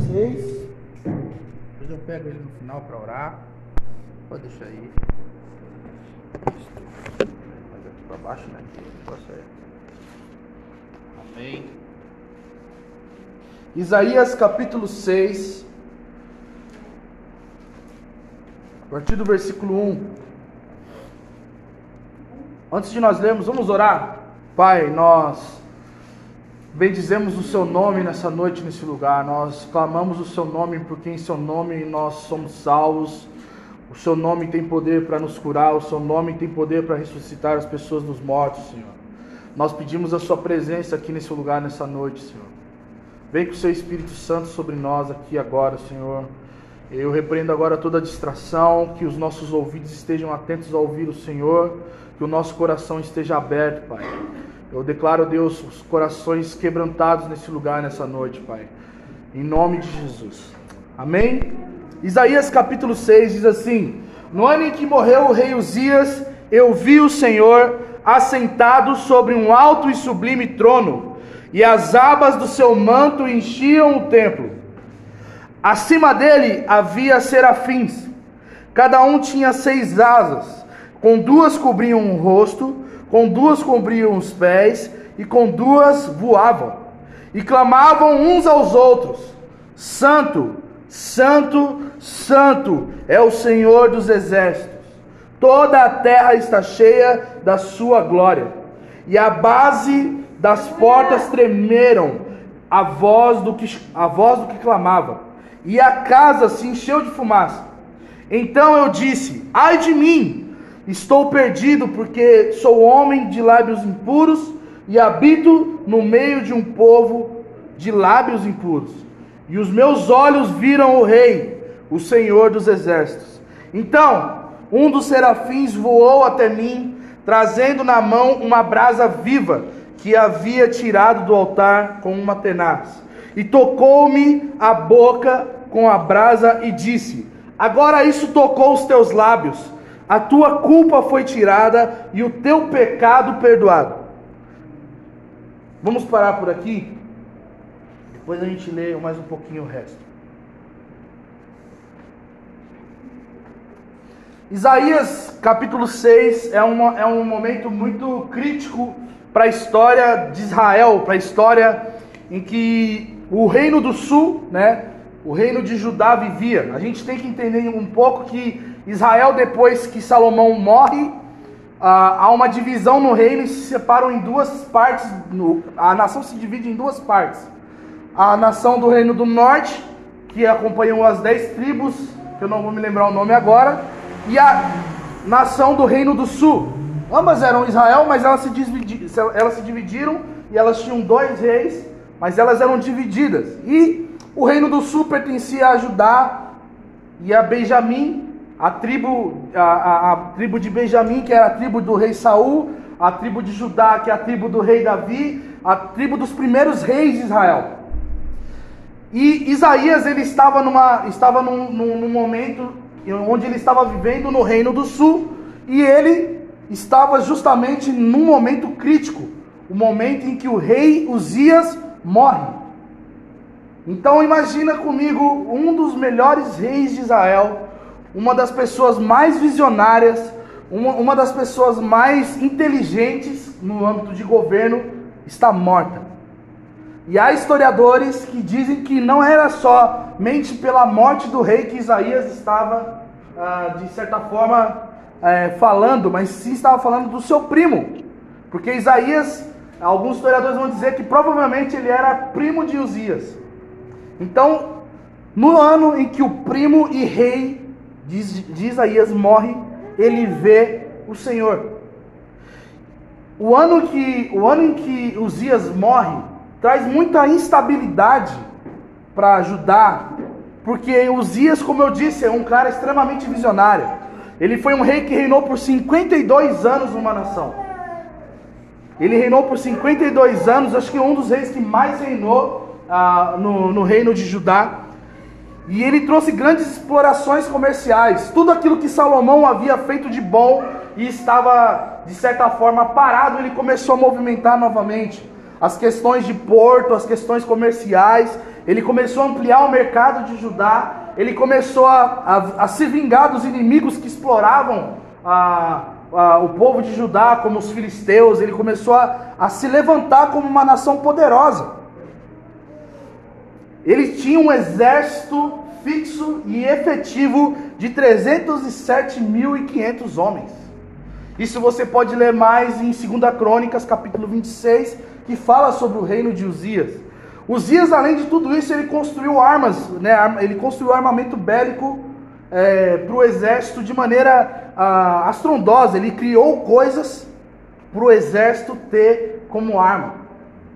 6. Depois eu pego ele no final para orar. Pode deixar aí. Mais aqui para baixo, né? É. Amém. Isaías capítulo 6. A partir do versículo 1. Antes de nós lermos, vamos orar. Pai, nós bendizemos o seu nome nessa noite, nesse lugar. Nós clamamos o seu nome, porque em seu nome nós somos salvos. O seu nome tem poder para nos curar, o seu nome tem poder para ressuscitar as pessoas dos mortos, Senhor. Nós pedimos a sua presença aqui nesse lugar, nessa noite, Senhor. Vem com o seu Espírito Santo sobre nós aqui agora, Senhor. Eu repreendo agora toda distração, que os nossos ouvidos estejam atentos a ouvir o Senhor, que o nosso coração esteja aberto, Pai. Eu declaro, Deus, os corações quebrantados nesse lugar, nessa noite, Pai. Em nome de Jesus. Amém? Isaías capítulo 6 diz assim: No ano em que morreu o rei Uzias, eu vi o Senhor assentado sobre um alto e sublime trono, e as abas do seu manto enchiam o templo. Acima dele havia serafins, cada um tinha seis asas, com duas cobriam o rosto, com duas cobriam os pés, e com duas voavam, e clamavam uns aos outros: Santo, Santo, Santo é o Senhor dos exércitos, toda a terra está cheia da sua glória, e a base das portas tremeram a voz do que, a voz do que clamava. E a casa se encheu de fumaça. Então eu disse: Ai de mim, estou perdido, porque sou homem de lábios impuros e habito no meio de um povo de lábios impuros. E os meus olhos viram o Rei, o Senhor dos exércitos. Então um dos serafins voou até mim, trazendo na mão uma brasa viva que havia tirado do altar com uma tenaz. E tocou-me a boca com a brasa e disse: Agora isso tocou os teus lábios, a tua culpa foi tirada e o teu pecado perdoado. Vamos parar por aqui, depois a gente lê mais um pouquinho o resto. Isaías capítulo 6 é, uma, é um momento muito crítico para a história de Israel, para a história em que o reino do sul, né, o reino de Judá vivia. A gente tem que entender um pouco que Israel, depois que Salomão morre, ah, há uma divisão no reino e se separam em duas partes. a nação se divide em duas partes. A nação do reino do norte, que acompanham as dez tribos, que eu não vou me lembrar o nome agora, e a nação do reino do sul. Ambas eram Israel, mas elas se, dividiram, elas se dividiram e elas tinham dois reis, mas elas eram divididas. E o reino do sul pertencia a Judá e a Benjamim, a tribo, a, a, a, tribo de Benjamim, que era a tribo do rei Saul, a tribo de Judá, que é a tribo do rei Davi, a tribo dos primeiros reis de Israel. E Isaías ele estava, numa, estava num, num, num momento onde ele estava vivendo no reino do sul, e ele estava justamente num momento crítico, o momento em que o rei Uzias morre. Então imagina comigo um dos melhores reis de Israel, uma das pessoas mais visionárias, uma, uma das pessoas mais inteligentes no âmbito de governo, está morta. E há historiadores que dizem que não era somente pela morte do rei que Isaías estava, ah, de certa forma, é, falando, mas sim estava falando do seu primo. Porque Isaías, alguns historiadores vão dizer que provavelmente ele era primo de Uzias. Então, no ano em que o primo e rei de Isaías morre, ele vê o Senhor. O ano, que, o ano em que Uzias morre traz muita instabilidade para Judá, porque Uzias, como eu disse, é um cara extremamente visionário. Ele foi um rei que reinou por 52 anos numa nação. Ele reinou por 52 anos, acho que é um dos reis que mais reinou ah, no, no reino de Judá. E ele trouxe grandes explorações comerciais. Tudo aquilo que Salomão havia feito de bom e estava, de certa forma, parado, ele começou a movimentar novamente. as questões de porto, as questões comerciais, ele começou a ampliar o mercado de Judá, ele começou a, a, a se vingar dos inimigos que exploravam a, o povo de Judá, como os filisteus, ele começou a, a se levantar como uma nação poderosa. Ele tinha um exército fixo e efetivo de 307.500 homens. Isso você pode ler mais em 2 Crônicas, capítulo 26, que fala sobre o reino de Uzias. Uzias, além de tudo isso, ele construiu armas, né? ele construiu armamento bélico é, para o exército de maneira ah, astrondosa. Ele criou coisas para o exército ter como arma.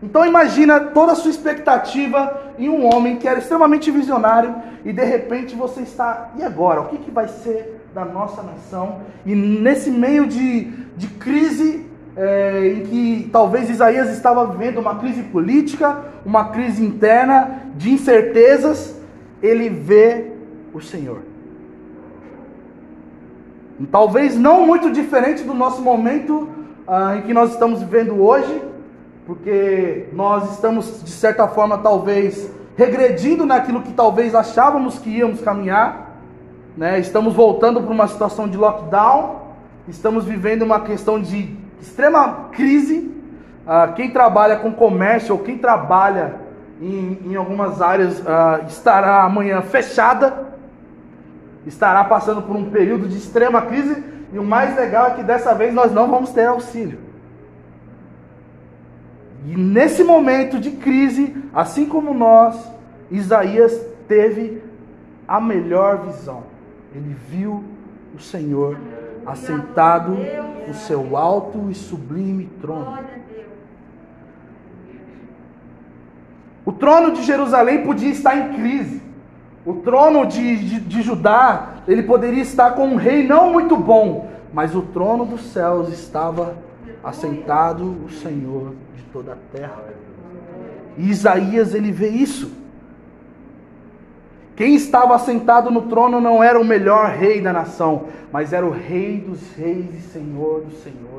Então imagina toda a sua expectativa em um homem que era extremamente visionário e de repente você está, e agora? O que, que vai ser da nossa nação? E nesse meio de, de crise, é, em que talvez Isaías estava vivendo uma crise política, uma crise interna, de incertezas, ele vê o Senhor. Talvez não muito diferente do nosso momento ah, em que nós estamos vivendo hoje, porque nós estamos, de certa forma, talvez regredindo naquilo que talvez achávamos que íamos caminhar, né? estamos voltando para uma situação de lockdown, estamos vivendo uma questão de extrema crise. Ah, quem trabalha com comércio ou quem trabalha em, em algumas áreas ah, estará amanhã fechada, estará passando por um período de extrema crise, e o mais legal é que dessa vez nós não vamos ter auxílio. E nesse momento de crise, assim como nós, Isaías teve a melhor visão. Ele viu o Senhor assentado no seu alto e sublime trono. O trono de Jerusalém podia estar em crise. O trono de, de, de, Judá, ele poderia estar com um rei não muito bom, mas o trono dos céus estava assentado o Senhor toda a terra. E Isaías ele vê isso. Quem estava sentado no trono não era o melhor rei da nação, mas era o rei dos reis e senhor dos senhores.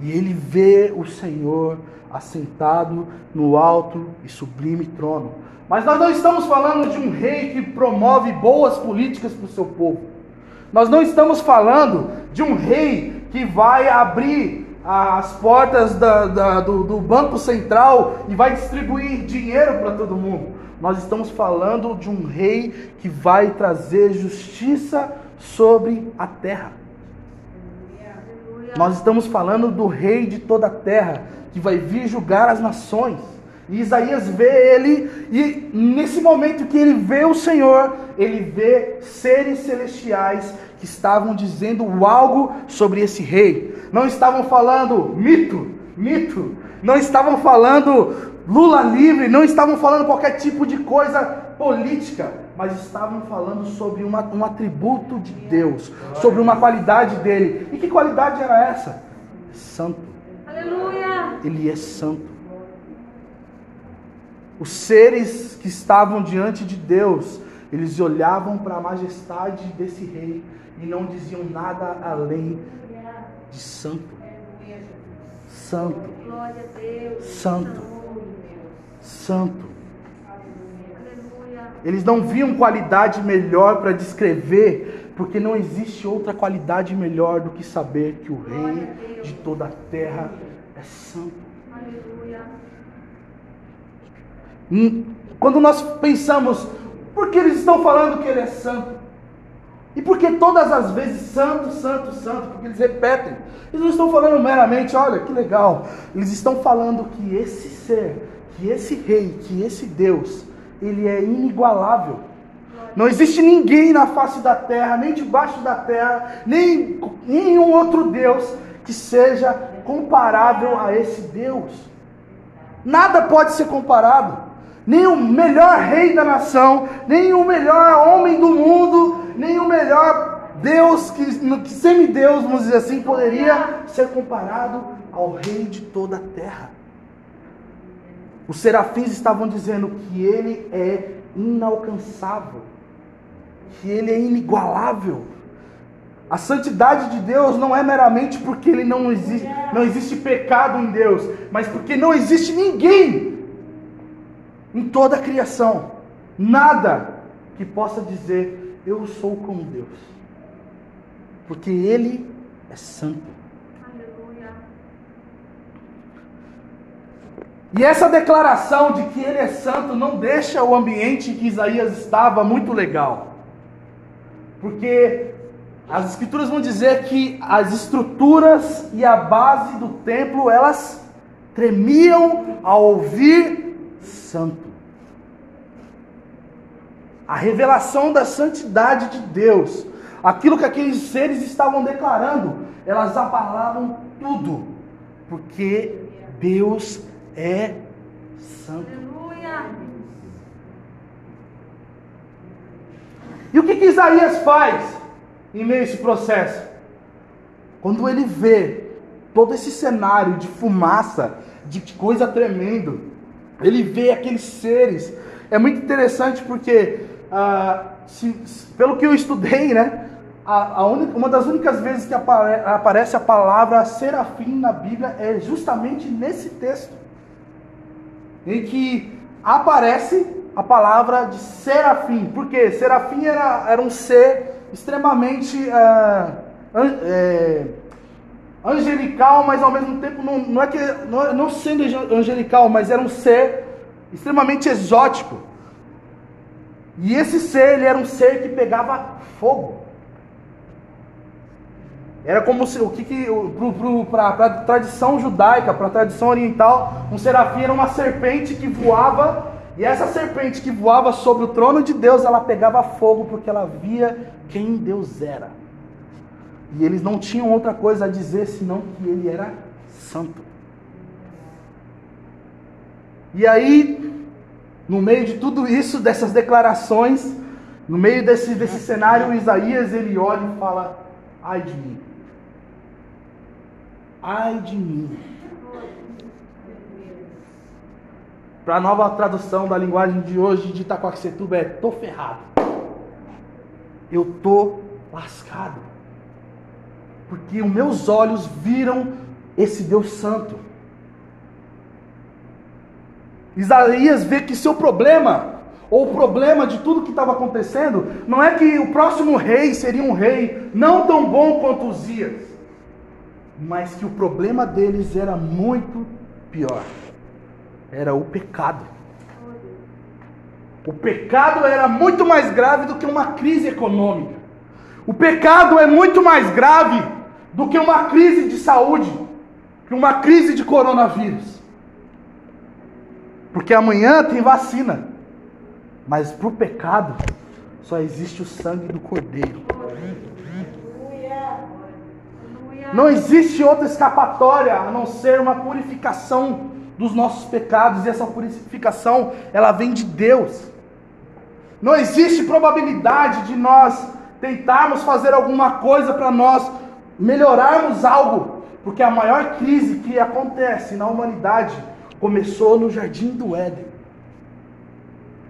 E ele vê o Senhor assentado no alto e sublime trono. Mas nós não estamos falando de um rei que promove boas políticas para o seu povo. Nós não estamos falando de um rei que vai abrir as portas da, da, do, do Banco Central e vai distribuir dinheiro para todo mundo. Nós estamos falando de um rei que vai trazer justiça sobre a terra. Nós estamos falando do rei de toda a terra, que vai vir julgar as nações. E Isaías vê ele, e nesse momento que ele vê o Senhor, ele vê seres celestiais que estavam dizendo algo sobre esse rei. Não estavam falando mito, mito. Não estavam falando Lula livre, não estavam falando qualquer tipo de coisa política, mas estavam falando sobre uma, um atributo de Deus, sobre uma qualidade dele. E que qualidade era essa? Santo. Aleluia! Ele é santo. Os seres que estavam diante de Deus, eles olhavam para a majestade desse rei e não diziam nada além de santo. Santo. Santo. Santo. Eles não viam qualidade melhor para descrever, porque não existe outra qualidade melhor do que saber que o Rei de toda a terra é santo. Hum, quando nós pensamos, por que eles estão falando que ele é santo? E porque todas as vezes santo, santo, santo, porque eles repetem. Eles não estão falando meramente, olha que legal. Eles estão falando que esse ser, que esse rei, que esse Deus, ele é inigualável. Não existe ninguém na face da terra, nem debaixo da terra, nem nenhum outro Deus que seja comparável a esse Deus. Nada pode ser comparado nem o melhor rei da nação, nem o melhor homem do mundo, nem o melhor Deus, que, que semideus, vamos dizer assim, poderia ser comparado ao rei de toda a terra. Os serafins estavam dizendo que ele é inalcançável, que ele é inigualável. A santidade de Deus não é meramente porque ele não existe, não existe pecado em Deus, mas porque não existe ninguém em toda a criação, nada que possa dizer eu sou como Deus. Porque ele é santo. E essa declaração de que ele é santo não deixa o ambiente que Isaías estava muito legal. Porque as escrituras vão dizer que as estruturas e a base do templo, elas tremiam ao ouvir santo. A revelação da santidade de Deus, aquilo que aqueles seres estavam declarando, elas abalavam tudo, porque Deus é santo. Aleluia. E o que, que Isaías faz em meio a esse processo? Quando ele vê todo esse cenário de fumaça, de coisa tremendo, ele vê aqueles seres. É muito interessante porque, ah, se, pelo que eu estudei, né, a, a única, uma das únicas vezes que apare, aparece a palavra serafim na Bíblia é justamente nesse texto em que aparece a palavra de serafim. Por quê? Serafim era, era um ser extremamente uh, é, angelical, mas ao mesmo tempo não, não é que não, não sendo angelical, mas era um ser extremamente exótico. E esse ser, ele era um ser que pegava fogo. Era como se o que, que para a tradição judaica, para a tradição oriental, um serafim era uma serpente que voava, e essa serpente que voava sobre o trono de Deus, ela pegava fogo porque ela via quem Deus era. E eles não tinham outra coisa a dizer senão que ele era santo. E aí, no meio de tudo isso, dessas declarações, no meio desse, desse cenário, Isaías ele olha e fala: Ai de mim ai de mim. Para a nova tradução da linguagem de hoje de Itacoaxetuba é tô ferrado. Eu tô lascado. Porque os meus olhos viram esse Deus santo. Isaías vê que seu problema, ou o problema de tudo que estava acontecendo, não é que o próximo rei seria um rei não tão bom quanto Uzias mas que o problema deles era muito pior. Era o pecado. O pecado era muito mais grave do que uma crise econômica. O pecado é muito mais grave do que uma crise de saúde, que uma crise de coronavírus. Porque amanhã tem vacina, mas para o pecado só existe o sangue do Cordeiro. Não existe outra escapatória a não ser uma purificação dos nossos pecados, e essa purificação, ela vem de Deus. Não existe probabilidade de nós tentarmos fazer alguma coisa para nós melhorarmos algo, porque a maior crise que acontece na humanidade começou no jardim do Éden.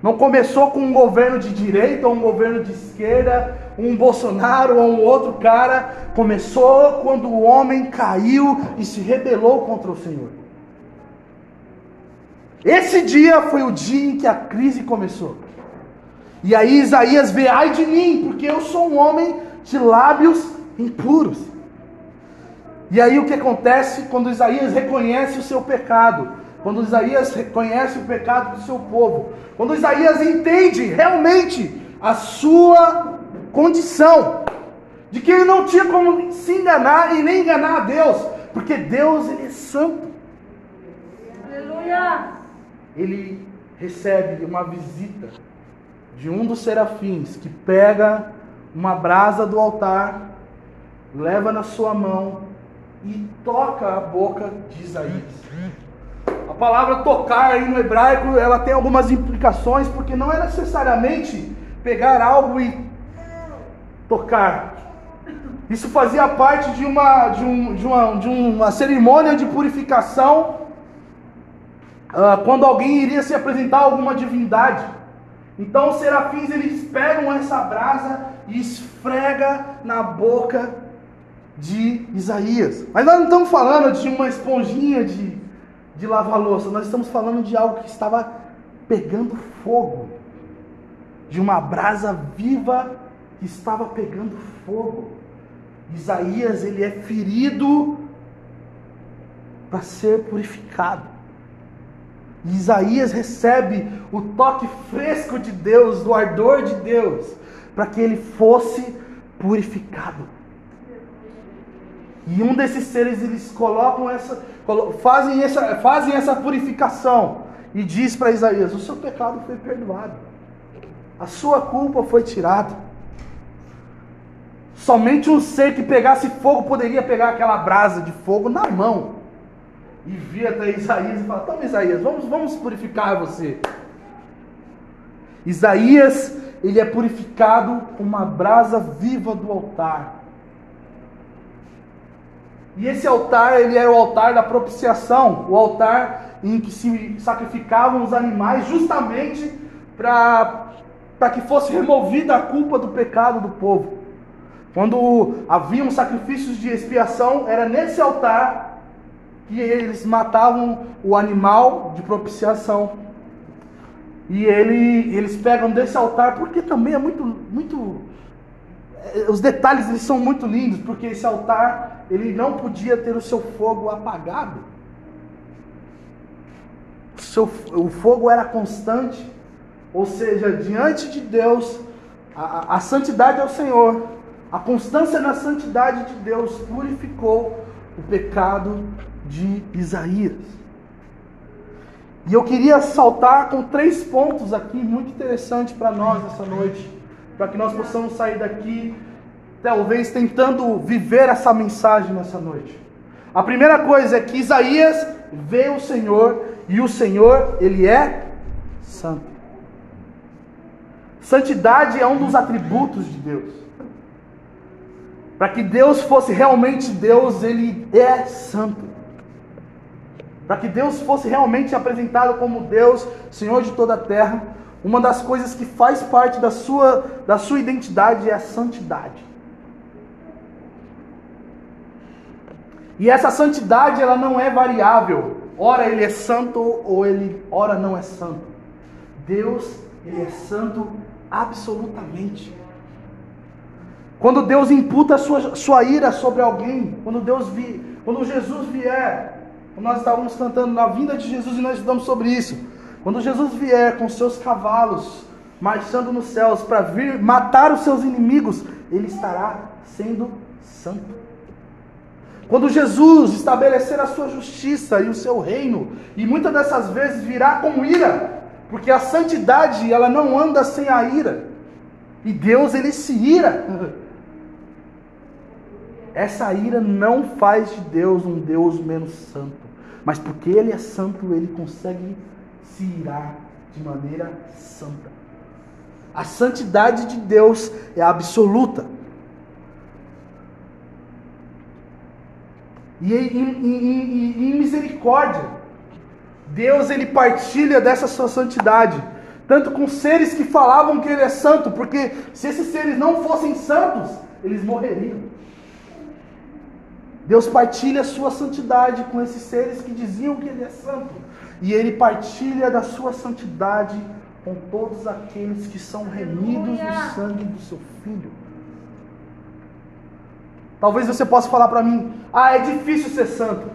Não começou com um governo de direita ou um governo de esquerda, um Bolsonaro ou um outro cara. Começou quando o homem caiu e se rebelou contra o Senhor. Esse dia foi o dia em que a crise começou. E aí Isaías vê, ai de mim, porque eu sou um homem de lábios impuros. E aí o que acontece quando Isaías reconhece o seu pecado? Quando Isaías reconhece o pecado do seu povo, quando Isaías entende realmente a sua condição, de que ele não tinha como se enganar e nem enganar a Deus, porque Deus ele é santo. Aleluia! Ele recebe uma visita de um dos serafins que pega uma brasa do altar, leva na sua mão e toca a boca de Isaías. A palavra tocar aí no hebraico, ela tem algumas implicações, porque não é necessariamente pegar algo e tocar. Isso fazia parte de uma, de um, de uma, de uma cerimônia de purificação uh, quando alguém iria se apresentar a alguma divindade. Então os serafins eles pegam essa brasa e esfrega na boca de Isaías. Mas nós não estamos falando de uma esponjinha de, de lavar louça, nós estamos falando de algo que estava pegando fogo, de uma brasa viva que estava pegando fogo. Isaías ele é ferido para ser purificado. Isaías recebe o toque fresco de Deus, do ardor de Deus, para que ele fosse purificado. E um desses seres eles colocam essa, fazem essa, fazem essa purificação e diz para Isaías: o seu pecado foi perdoado, a sua culpa foi tirada. Somente um ser que pegasse fogo poderia pegar aquela brasa de fogo na mão e vir até Isaías e falar: Toma, Isaías, vamos, vamos purificar você. Isaías, ele é purificado com uma brasa viva do altar. E esse altar, ele era o altar da propiciação, o altar em que se sacrificavam os animais justamente para que fosse removida a culpa do pecado do povo. Quando haviam sacrifícios de expiação, era nesse altar que eles matavam o animal de propiciação. E ele, eles pegam desse altar, porque também é muito, muito. Eh, os detalhes eles são muito lindos, porque esse altar ele não podia ter o seu fogo apagado. O, seu, o fogo era constante, ou seja, diante de Deus, a, a santidade ao Senhor, a constância na santidade de Deus purificou o pecado de Isaías. E eu queria saltar com três pontos aqui muito interessantes para nós essa noite, para que nós possamos sair daqui, talvez tentando viver essa mensagem nessa noite. A primeira coisa é que Isaías vê o Senhor e o Senhor, ele é santo. Santidade é um dos atributos de Deus. Para que Deus fosse realmente Deus, ele é santo. Para que Deus fosse realmente apresentado como Deus, Senhor de toda a terra, uma das coisas que faz parte da sua, da sua identidade é a santidade. E essa santidade ela não é variável. Ora ele é santo ou ele ora não é santo. Deus, ele é santo absolutamente. Quando Deus imputa a sua, sua ira sobre alguém, quando Deus vi, quando Jesus vier nós estávamos cantando na vinda de Jesus e nós estudamos sobre isso. Quando Jesus vier com seus cavalos, marchando nos céus para vir matar os seus inimigos, ele estará sendo santo. Quando Jesus estabelecer a sua justiça e o seu reino, e muitas dessas vezes virá com ira, porque a santidade ela não anda sem a ira. E Deus ele se ira. Essa ira não faz de Deus um Deus menos santo. Mas porque Ele é santo, Ele consegue se irar de maneira santa. A santidade de Deus é absoluta. E em misericórdia, Deus ele partilha dessa sua santidade tanto com seres que falavam que ele é santo, porque se esses seres não fossem santos, eles morreriam. Deus partilha a sua santidade com esses seres que diziam que Ele é santo. E Ele partilha da sua santidade com todos aqueles que são remidos do sangue do seu Filho. Talvez você possa falar para mim: ah, é difícil ser santo.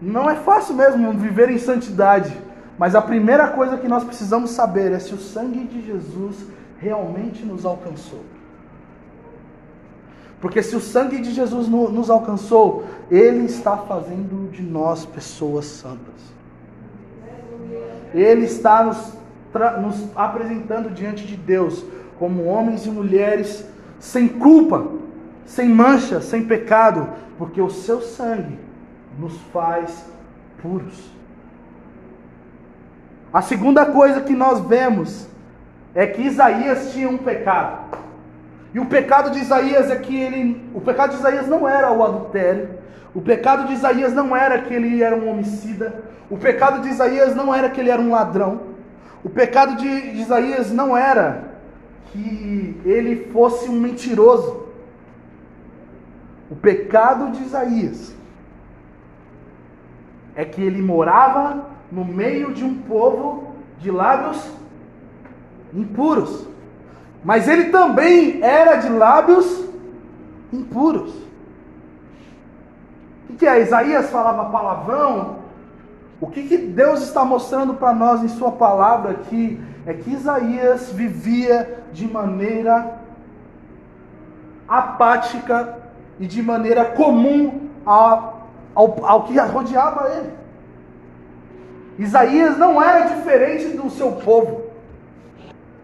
Não é fácil mesmo viver em santidade. Mas a primeira coisa que nós precisamos saber é se o sangue de Jesus realmente nos alcançou. Porque se o sangue de Jesus nos alcançou, Ele está fazendo de nós pessoas santas. Ele está nos, nos apresentando diante de Deus como homens e mulheres sem culpa, sem mancha, sem pecado, porque o seu sangue nos faz puros. A segunda coisa que nós vemos é que Isaías tinha um pecado. E o pecado de Isaías é que ele. O pecado de Isaías não era o adultério. O pecado de Isaías não era que ele era um homicida. O pecado de Isaías não era que ele era um ladrão. O pecado de Isaías não era que ele fosse um mentiroso. O pecado de Isaías é que ele morava no meio de um povo de lábios impuros. Mas ele também era de lábios impuros. O que é? Isaías falava palavrão. O que, que Deus está mostrando para nós em Sua palavra aqui é que Isaías vivia de maneira apática e de maneira comum ao, ao, ao que rodeava ele. Isaías não era diferente do seu povo.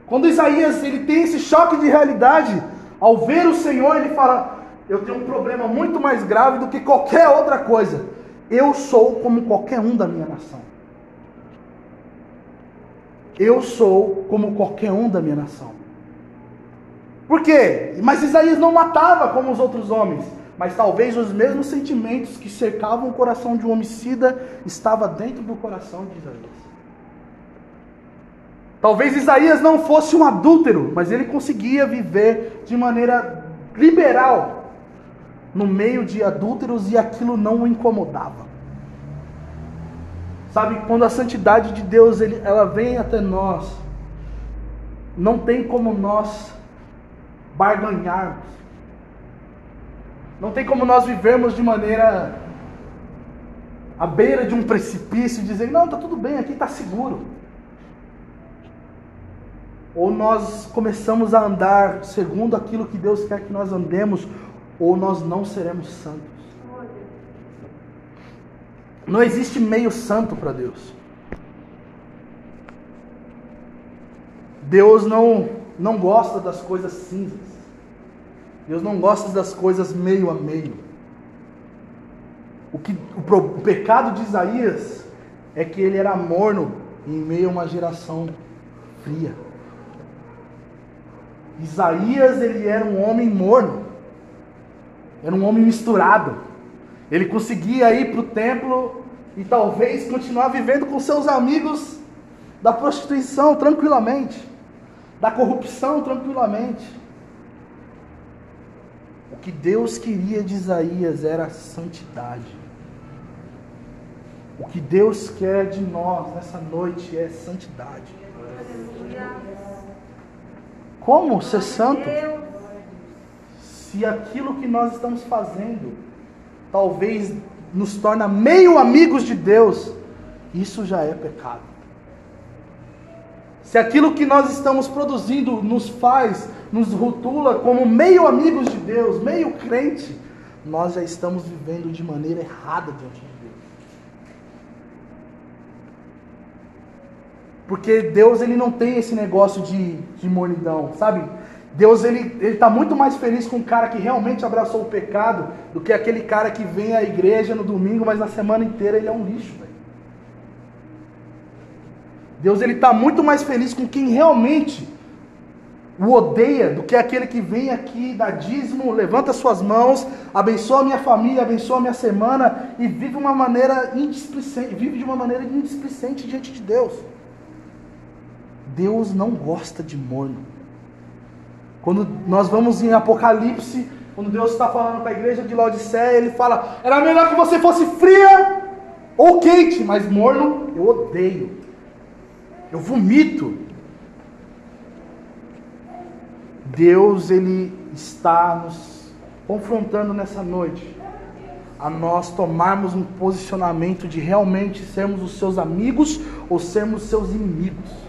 Quando Isaías ele tem esse choque de realidade, ao ver o Senhor, ele fala: Eu tenho um problema muito mais grave do que qualquer outra coisa. Eu sou como qualquer um da minha nação. Eu sou como qualquer um da minha nação. Por quê? Mas Isaías não matava como os outros homens. Mas talvez os mesmos sentimentos que cercavam o coração de um homicida estava dentro do coração de Isaías. Talvez Isaías não fosse um adúltero, mas ele conseguia viver de maneira liberal no meio de adúlteros e aquilo não o incomodava. Sabe, quando a santidade de Deus ele, ela vem até nós, não tem como nós barganharmos. Não tem como nós vivermos de maneira à beira de um precipício dizer, não, está tudo bem, aqui está seguro. Ou nós começamos a andar segundo aquilo que Deus quer que nós andemos, ou nós não seremos santos. Não existe meio santo para Deus. Deus não, não gosta das coisas cinzas. Deus não gosta das coisas meio a meio. O, que, o, o pecado de Isaías é que ele era morno em meio a uma geração fria. Isaías ele era um homem morno, era um homem misturado. Ele conseguia ir para o templo e talvez continuar vivendo com seus amigos da prostituição tranquilamente, da corrupção tranquilamente. O que Deus queria de Isaías era santidade. O que Deus quer de nós nessa noite é santidade. Como ser santo? Se aquilo que nós estamos fazendo talvez nos torna meio amigos de Deus, isso já é pecado. Se aquilo que nós estamos produzindo nos faz, nos rotula como meio amigos de Deus, meio crente, nós já estamos vivendo de maneira errada diante de Deus. Porque Deus ele não tem esse negócio de, de mornidão, sabe? Deus ele está muito mais feliz com o cara que realmente abraçou o pecado do que aquele cara que vem à igreja no domingo, mas na semana inteira ele é um lixo. Véio. Deus ele está muito mais feliz com quem realmente o odeia do que aquele que vem aqui, dá dízimo, levanta suas mãos, abençoa minha família, abençoa minha semana e vive uma maneira vive de uma maneira indisplicente diante de Deus. Deus não gosta de morno. Quando nós vamos em Apocalipse, quando Deus está falando para a igreja de Laodiceia, ele fala: era melhor que você fosse fria ou quente, mas morno eu odeio, eu vomito. Deus, ele está nos confrontando nessa noite a nós tomarmos um posicionamento de realmente sermos os seus amigos ou sermos seus inimigos.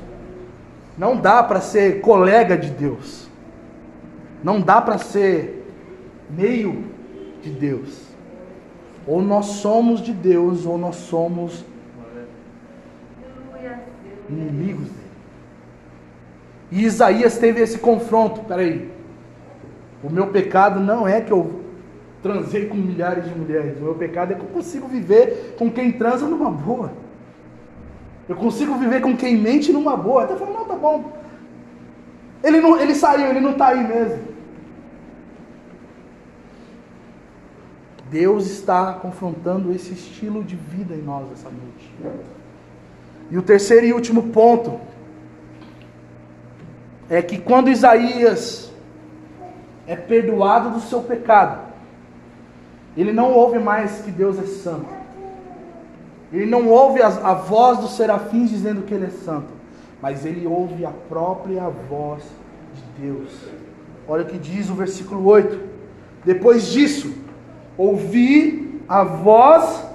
Não dá para ser colega de Deus. Não dá para ser meio de Deus. Ou nós somos de Deus, ou nós somos inimigos dele. E Isaías teve esse confronto. Peraí, o meu pecado não é que eu transei com milhares de mulheres. O meu pecado é que eu consigo viver com quem transa numa boa. Eu consigo viver com quem mente numa boa. Até falando, não, tá bom. Ele, não, ele saiu, ele não está aí mesmo. Deus está confrontando esse estilo de vida em nós essa noite. E o terceiro e último ponto é que quando Isaías é perdoado do seu pecado, ele não ouve mais que Deus é santo. Ele não ouve a, a voz dos serafins dizendo que ele é santo, mas ele ouve a própria voz de Deus. Olha o que diz o versículo 8. Depois disso, ouvi a voz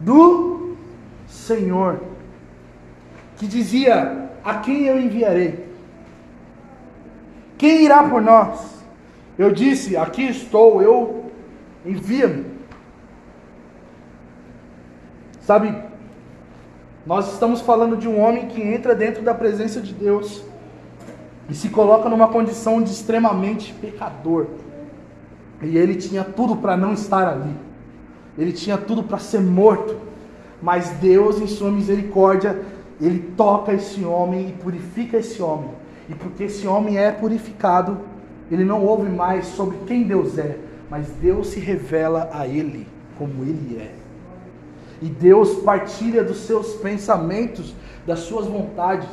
do Senhor, que dizia: A quem eu enviarei? Quem irá por nós? Eu disse: Aqui estou, eu envia-me. Sabe, nós estamos falando de um homem que entra dentro da presença de Deus e se coloca numa condição de extremamente pecador. E ele tinha tudo para não estar ali. Ele tinha tudo para ser morto. Mas Deus, em sua misericórdia, ele toca esse homem e purifica esse homem. E porque esse homem é purificado, ele não ouve mais sobre quem Deus é, mas Deus se revela a ele como ele é. E Deus partilha dos seus pensamentos, das suas vontades.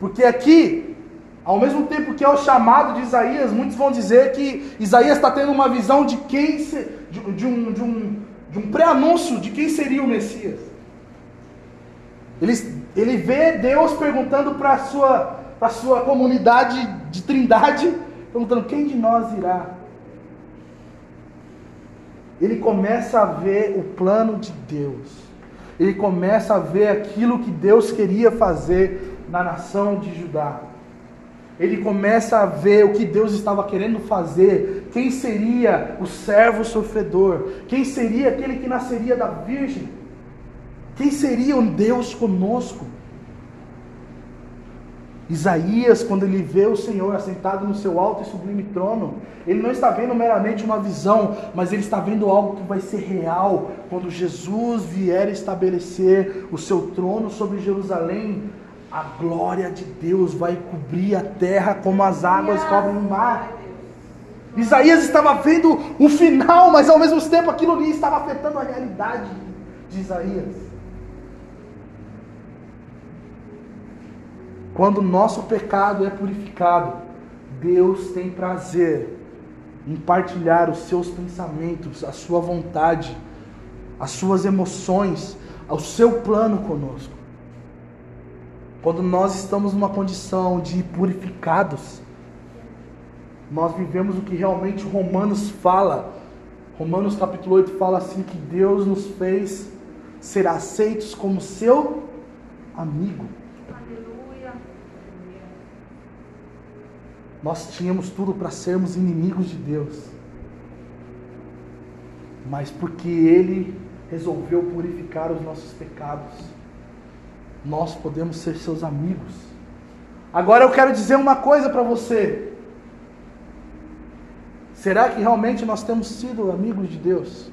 Porque aqui, ao mesmo tempo que é o chamado de Isaías, muitos vão dizer que Isaías está tendo uma visão de quem se, de, de, um, de um, de um pré-anúncio de quem seria o Messias. Ele, ele vê Deus perguntando para a sua, sua comunidade de trindade, perguntando quem de nós irá ele começa a ver o plano de Deus. Ele começa a ver aquilo que Deus queria fazer na nação de Judá. Ele começa a ver o que Deus estava querendo fazer, quem seria o servo sofredor, quem seria aquele que nasceria da virgem, quem seria um Deus conosco. Isaías, quando ele vê o Senhor assentado no seu alto e sublime trono, ele não está vendo meramente uma visão, mas ele está vendo algo que vai ser real quando Jesus vier estabelecer o seu trono sobre Jerusalém. A glória de Deus vai cobrir a terra como as águas cobrem o mar. Isaías estava vendo o final, mas ao mesmo tempo aquilo ali estava afetando a realidade de Isaías. Quando o nosso pecado é purificado, Deus tem prazer em partilhar os seus pensamentos, a sua vontade, as suas emoções, o seu plano conosco. Quando nós estamos numa condição de purificados, nós vivemos o que realmente Romanos fala. Romanos capítulo 8 fala assim que Deus nos fez ser aceitos como seu amigo. Nós tínhamos tudo para sermos inimigos de Deus. Mas porque Ele resolveu purificar os nossos pecados, nós podemos ser seus amigos. Agora eu quero dizer uma coisa para você. Será que realmente nós temos sido amigos de Deus?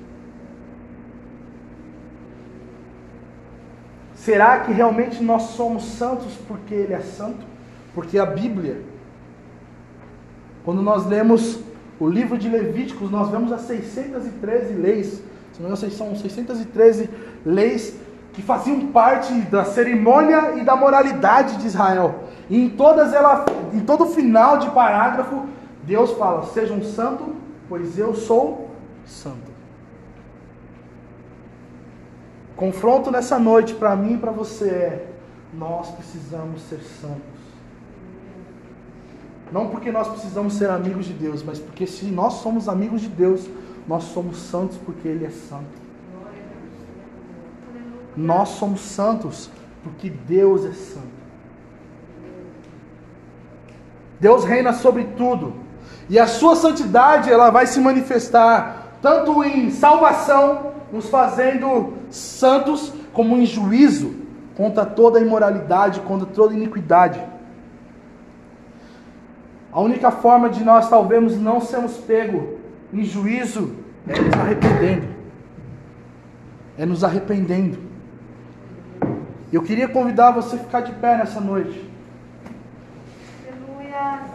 Será que realmente nós somos santos porque Ele é santo? Porque a Bíblia quando nós lemos o livro de Levíticos, nós vemos as 613 leis, se não me engano, são 613 leis que faziam parte da cerimônia e da moralidade de Israel. E em todas elas, em todo final de parágrafo, Deus fala: "Sejam santos, pois eu sou santo". Confronto nessa noite para mim e para você é: nós precisamos ser santos. Não porque nós precisamos ser amigos de Deus, mas porque se nós somos amigos de Deus, nós somos santos porque Ele é santo. Nós somos santos porque Deus é santo. Deus reina sobre tudo. E a sua santidade, ela vai se manifestar tanto em salvação, nos fazendo santos, como em juízo contra toda imoralidade, contra toda iniquidade. A única forma de nós talvez não sermos pego em juízo é nos arrependendo. É nos arrependendo. Eu queria convidar você a ficar de pé nessa noite. Aleluia.